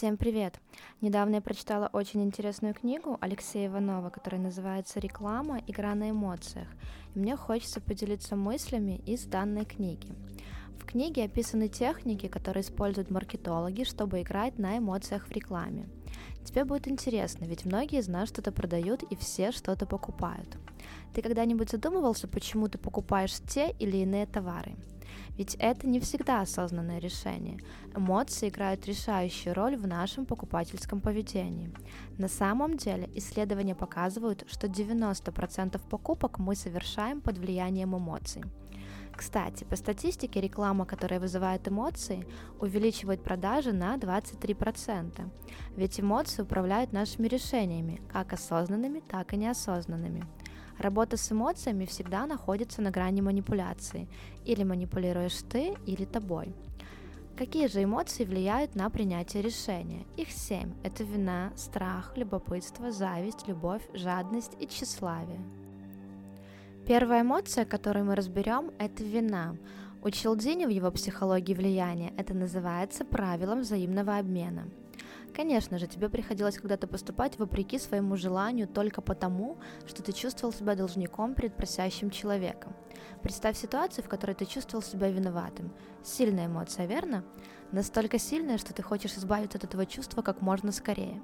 Всем привет! Недавно я прочитала очень интересную книгу Алексея Иванова, которая называется «Реклама. Игра на эмоциях». И мне хочется поделиться мыслями из данной книги. В книге описаны техники, которые используют маркетологи, чтобы играть на эмоциях в рекламе. Тебе будет интересно, ведь многие из нас что-то продают и все что-то покупают. Ты когда-нибудь задумывался, почему ты покупаешь те или иные товары? Ведь это не всегда осознанное решение. Эмоции играют решающую роль в нашем покупательском поведении. На самом деле исследования показывают, что 90% покупок мы совершаем под влиянием эмоций. Кстати, по статистике реклама, которая вызывает эмоции, увеличивает продажи на 23%. Ведь эмоции управляют нашими решениями, как осознанными, так и неосознанными. Работа с эмоциями всегда находится на грани манипуляции. Или манипулируешь ты, или тобой. Какие же эмоции влияют на принятие решения? Их семь. Это вина, страх, любопытство, зависть, любовь, жадность и тщеславие. Первая эмоция, которую мы разберем, это вина. У Челдини в его психологии влияния это называется правилом взаимного обмена – Конечно же, тебе приходилось когда-то поступать вопреки своему желанию только потому, что ты чувствовал себя должником перед просящим человеком. Представь ситуацию, в которой ты чувствовал себя виноватым. Сильная эмоция, верно? Настолько сильная, что ты хочешь избавиться от этого чувства как можно скорее.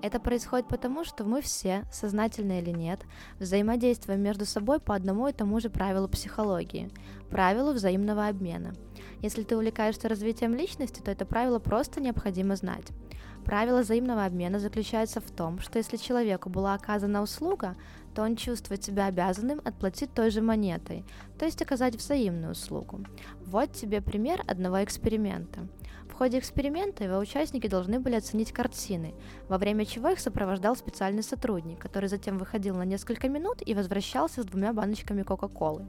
Это происходит потому, что мы все, сознательно или нет, взаимодействуем между собой по одному и тому же правилу психологии – правилу взаимного обмена. Если ты увлекаешься развитием личности, то это правило просто необходимо знать. Правило взаимного обмена заключается в том, что если человеку была оказана услуга, то он чувствует себя обязанным отплатить той же монетой, то есть оказать взаимную услугу. Вот тебе пример одного эксперимента. В ходе эксперимента его участники должны были оценить картины, во время чего их сопровождал специальный сотрудник, который затем выходил на несколько минут и возвращался с двумя баночками Кока-Колы,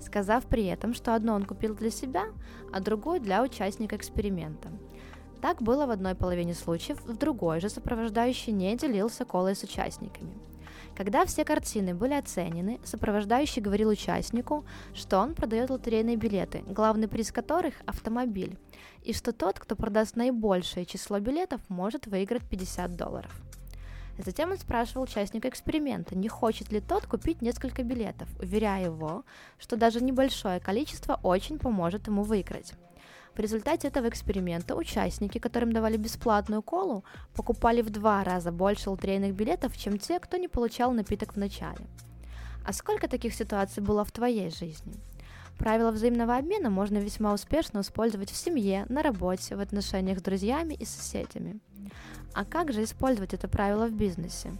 сказав при этом, что одно он купил для себя, а другое для участника эксперимента. Так было в одной половине случаев, в другой же сопровождающий не делился колой с участниками. Когда все картины были оценены, сопровождающий говорил участнику, что он продает лотерейные билеты, главный приз которых – автомобиль, и что тот, кто продаст наибольшее число билетов, может выиграть 50 долларов. Затем он спрашивал участника эксперимента, не хочет ли тот купить несколько билетов, уверяя его, что даже небольшое количество очень поможет ему выиграть. В результате этого эксперимента участники, которым давали бесплатную колу, покупали в два раза больше лотерейных билетов, чем те, кто не получал напиток в начале. А сколько таких ситуаций было в твоей жизни? Правила взаимного обмена можно весьма успешно использовать в семье, на работе, в отношениях с друзьями и соседями. А как же использовать это правило в бизнесе?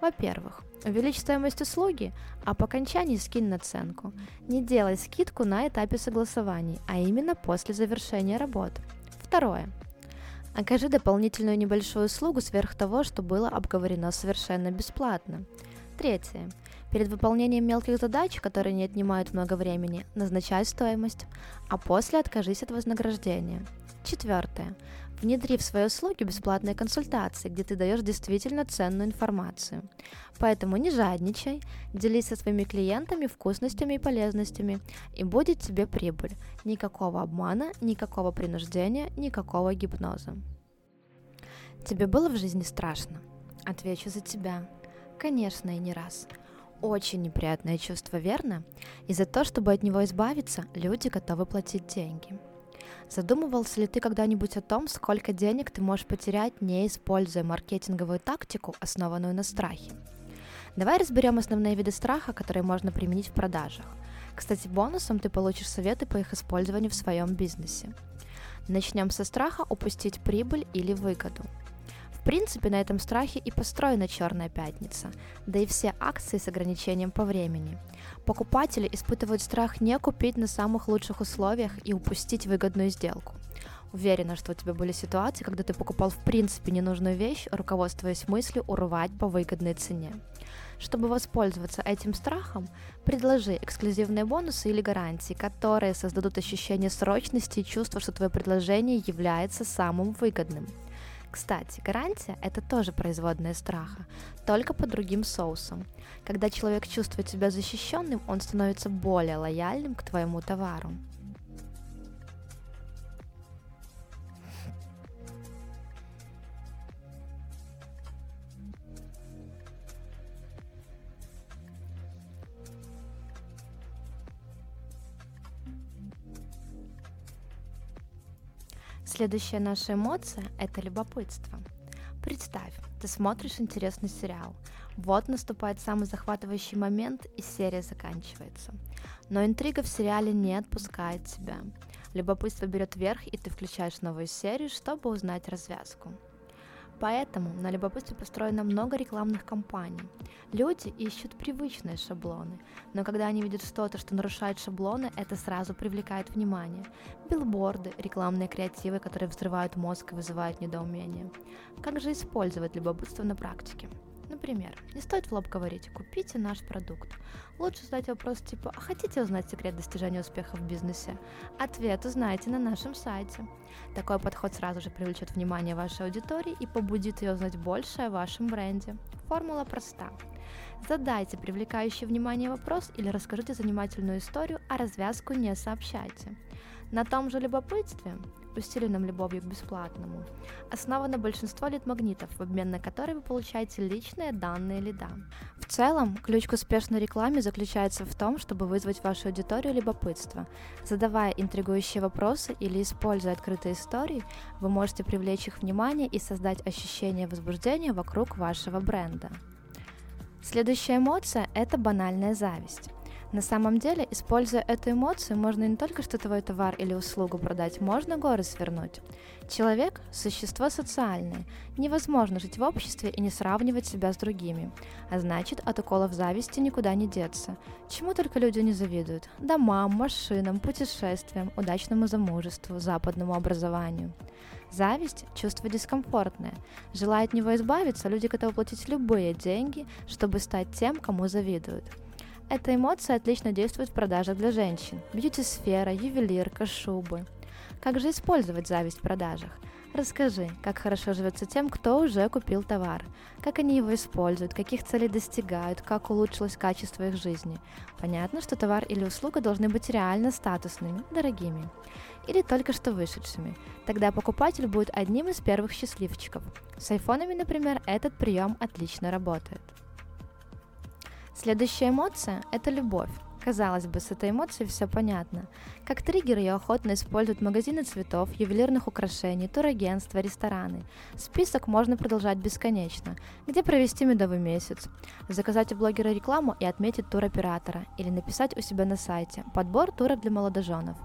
Во-первых, увеличь стоимость услуги, а по окончании скинь наценку. Не делай скидку на этапе согласований, а именно после завершения работы. Второе. Окажи дополнительную небольшую услугу сверх того, что было обговорено совершенно бесплатно. Третье. Перед выполнением мелких задач, которые не отнимают много времени, назначай стоимость, а после откажись от вознаграждения. Четвертое. Внедри в свои услуги бесплатные консультации, где ты даешь действительно ценную информацию. Поэтому не жадничай, делись со своими клиентами вкусностями и полезностями, и будет тебе прибыль. Никакого обмана, никакого принуждения, никакого гипноза. Тебе было в жизни страшно? Отвечу за тебя. Конечно, и не раз. Очень неприятное чувство, верно? И за то, чтобы от него избавиться, люди готовы платить деньги – Задумывался ли ты когда-нибудь о том, сколько денег ты можешь потерять, не используя маркетинговую тактику, основанную на страхе? Давай разберем основные виды страха, которые можно применить в продажах. Кстати, бонусом ты получишь советы по их использованию в своем бизнесе. Начнем со страха упустить прибыль или выгоду. В принципе, на этом страхе и построена Черная пятница, да и все акции с ограничением по времени. Покупатели испытывают страх не купить на самых лучших условиях и упустить выгодную сделку. Уверена, что у тебя были ситуации, когда ты покупал в принципе ненужную вещь, руководствуясь мыслью урвать по выгодной цене. Чтобы воспользоваться этим страхом, предложи эксклюзивные бонусы или гарантии, которые создадут ощущение срочности и чувство, что твое предложение является самым выгодным – кстати, гарантия – это тоже производная страха, только по другим соусам. Когда человек чувствует себя защищенным, он становится более лояльным к твоему товару. Следующая наша эмоция – это любопытство. Представь, ты смотришь интересный сериал. Вот наступает самый захватывающий момент, и серия заканчивается. Но интрига в сериале не отпускает тебя. Любопытство берет верх, и ты включаешь новую серию, чтобы узнать развязку. Поэтому на любопытстве построено много рекламных кампаний. Люди ищут привычные шаблоны, но когда они видят что-то, что нарушает шаблоны, это сразу привлекает внимание. Билборды, рекламные креативы, которые взрывают мозг и вызывают недоумение. Как же использовать любопытство на практике? Например, не стоит в лоб говорить «купите наш продукт». Лучше задать вопрос типа «А хотите узнать секрет достижения успеха в бизнесе?» Ответ узнаете на нашем сайте. Такой подход сразу же привлечет внимание вашей аудитории и побудит ее узнать больше о вашем бренде. Формула проста. Задайте привлекающий внимание вопрос или расскажите занимательную историю, а развязку не сообщайте. На том же любопытстве усиленном любовью к бесплатному, основано большинство лид-магнитов, в обмен на которые вы получаете личные данные лида. В целом, ключ к успешной рекламе заключается в том, чтобы вызвать вашу аудиторию любопытство. Задавая интригующие вопросы или используя открытые истории, вы можете привлечь их внимание и создать ощущение возбуждения вокруг вашего бренда. Следующая эмоция – это банальная зависть. На самом деле, используя эту эмоцию, можно не только что твой товар или услугу продать, можно горы свернуть. Человек – существо социальное. Невозможно жить в обществе и не сравнивать себя с другими. А значит, от уколов зависти никуда не деться. Чему только люди не завидуют – домам, машинам, путешествиям, удачному замужеству, западному образованию. Зависть – чувство дискомфортное. Желая от него избавиться, люди готовы платить любые деньги, чтобы стать тем, кому завидуют – эта эмоция отлично действует в продажах для женщин. Бьюти-сфера, ювелирка, шубы. Как же использовать зависть в продажах? Расскажи, как хорошо живется тем, кто уже купил товар, как они его используют, каких целей достигают, как улучшилось качество их жизни. Понятно, что товар или услуга должны быть реально статусными, дорогими. Или только что вышедшими. Тогда покупатель будет одним из первых счастливчиков. С айфонами, например, этот прием отлично работает. Следующая эмоция – это любовь. Казалось бы, с этой эмоцией все понятно. Как триггер ее охотно используют магазины цветов, ювелирных украшений, турагентства, рестораны. Список можно продолжать бесконечно. Где провести медовый месяц? Заказать у блогера рекламу и отметить туроператора. Или написать у себя на сайте «Подбор туров для молодоженов».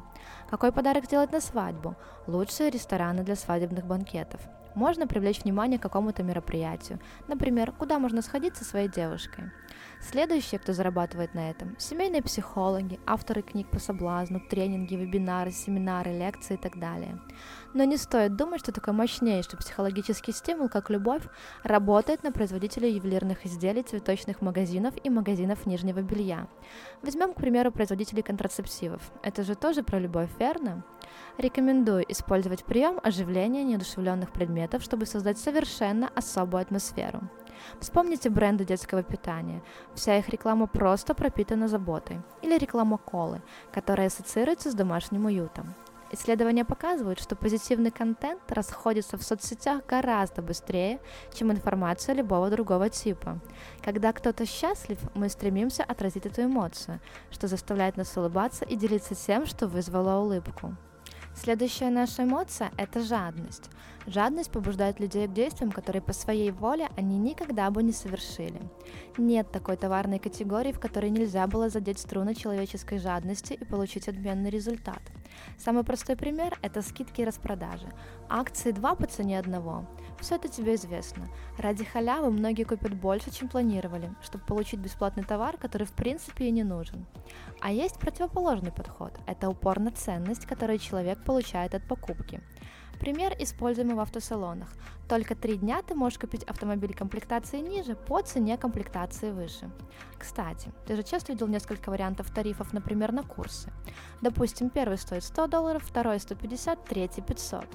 Какой подарок сделать на свадьбу? Лучшие рестораны для свадебных банкетов. Можно привлечь внимание к какому-то мероприятию. Например, куда можно сходить со своей девушкой. Следующие, кто зарабатывает на этом – семейные психологи, авторы книг по соблазну, тренинги, вебинары, семинары, лекции и так далее. Но не стоит думать, что такой мощнейший психологический стимул, как любовь, работает на производителей ювелирных изделий, цветочных магазинов и магазинов нижнего белья. Возьмем, к примеру, производителей контрацептивов. Это же тоже про любовь, верно? Рекомендую использовать прием оживления неодушевленных предметов, чтобы создать совершенно особую атмосферу. Вспомните бренды детского питания. Вся их реклама просто пропитана заботой. Или реклама колы, которая ассоциируется с домашним уютом. Исследования показывают, что позитивный контент расходится в соцсетях гораздо быстрее, чем информация любого другого типа. Когда кто-то счастлив, мы стремимся отразить эту эмоцию, что заставляет нас улыбаться и делиться тем, что вызвало улыбку. Следующая наша эмоция – это жадность. Жадность побуждает людей к действиям, которые по своей воле они никогда бы не совершили. Нет такой товарной категории, в которой нельзя было задеть струны человеческой жадности и получить отменный результат. Самый простой пример – это скидки и распродажи. Акции 2 по цене одного. Все это тебе известно. Ради халявы многие купят больше, чем планировали, чтобы получить бесплатный товар, который в принципе и не нужен. А есть противоположный подход – это упор на ценность, которую человек получает от покупки. Пример, используемый в автосалонах. Только три дня ты можешь купить автомобиль комплектации ниже по цене комплектации выше. Кстати, ты же часто видел несколько вариантов тарифов, например, на курсы. Допустим, первый стоит 100 долларов, второй 150, третий 500.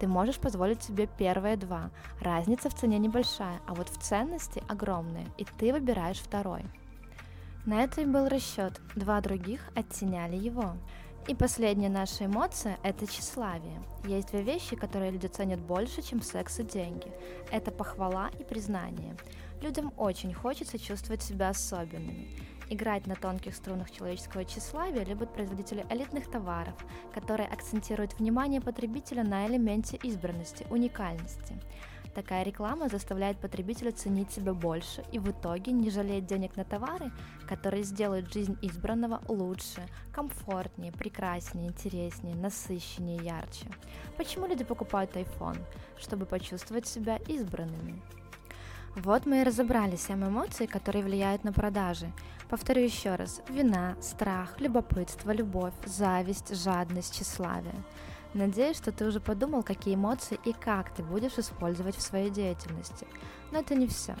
Ты можешь позволить себе первые два. Разница в цене небольшая, а вот в ценности огромная, и ты выбираешь второй. На это и был расчет, два других оттеняли его. И последняя наша эмоция – это тщеславие. Есть две вещи, которые люди ценят больше, чем секс и деньги. Это похвала и признание. Людям очень хочется чувствовать себя особенными. Играть на тонких струнах человеческого тщеславия любят производители элитных товаров, которые акцентируют внимание потребителя на элементе избранности, уникальности. Такая реклама заставляет потребителя ценить себя больше и в итоге не жалеть денег на товары, которые сделают жизнь избранного лучше, комфортнее, прекраснее, интереснее, насыщеннее, ярче. Почему люди покупают iPhone? Чтобы почувствовать себя избранными. Вот мы и разобрали семь эмоций, которые влияют на продажи. Повторю еще раз. Вина, страх, любопытство, любовь, зависть, жадность, тщеславие. Надеюсь, что ты уже подумал, какие эмоции и как ты будешь использовать в своей деятельности. Но это не все.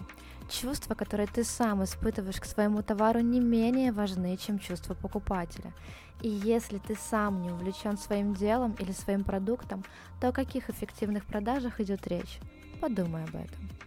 Чувства, которые ты сам испытываешь к своему товару, не менее важны, чем чувства покупателя. И если ты сам не увлечен своим делом или своим продуктом, то о каких эффективных продажах идет речь? Подумай об этом.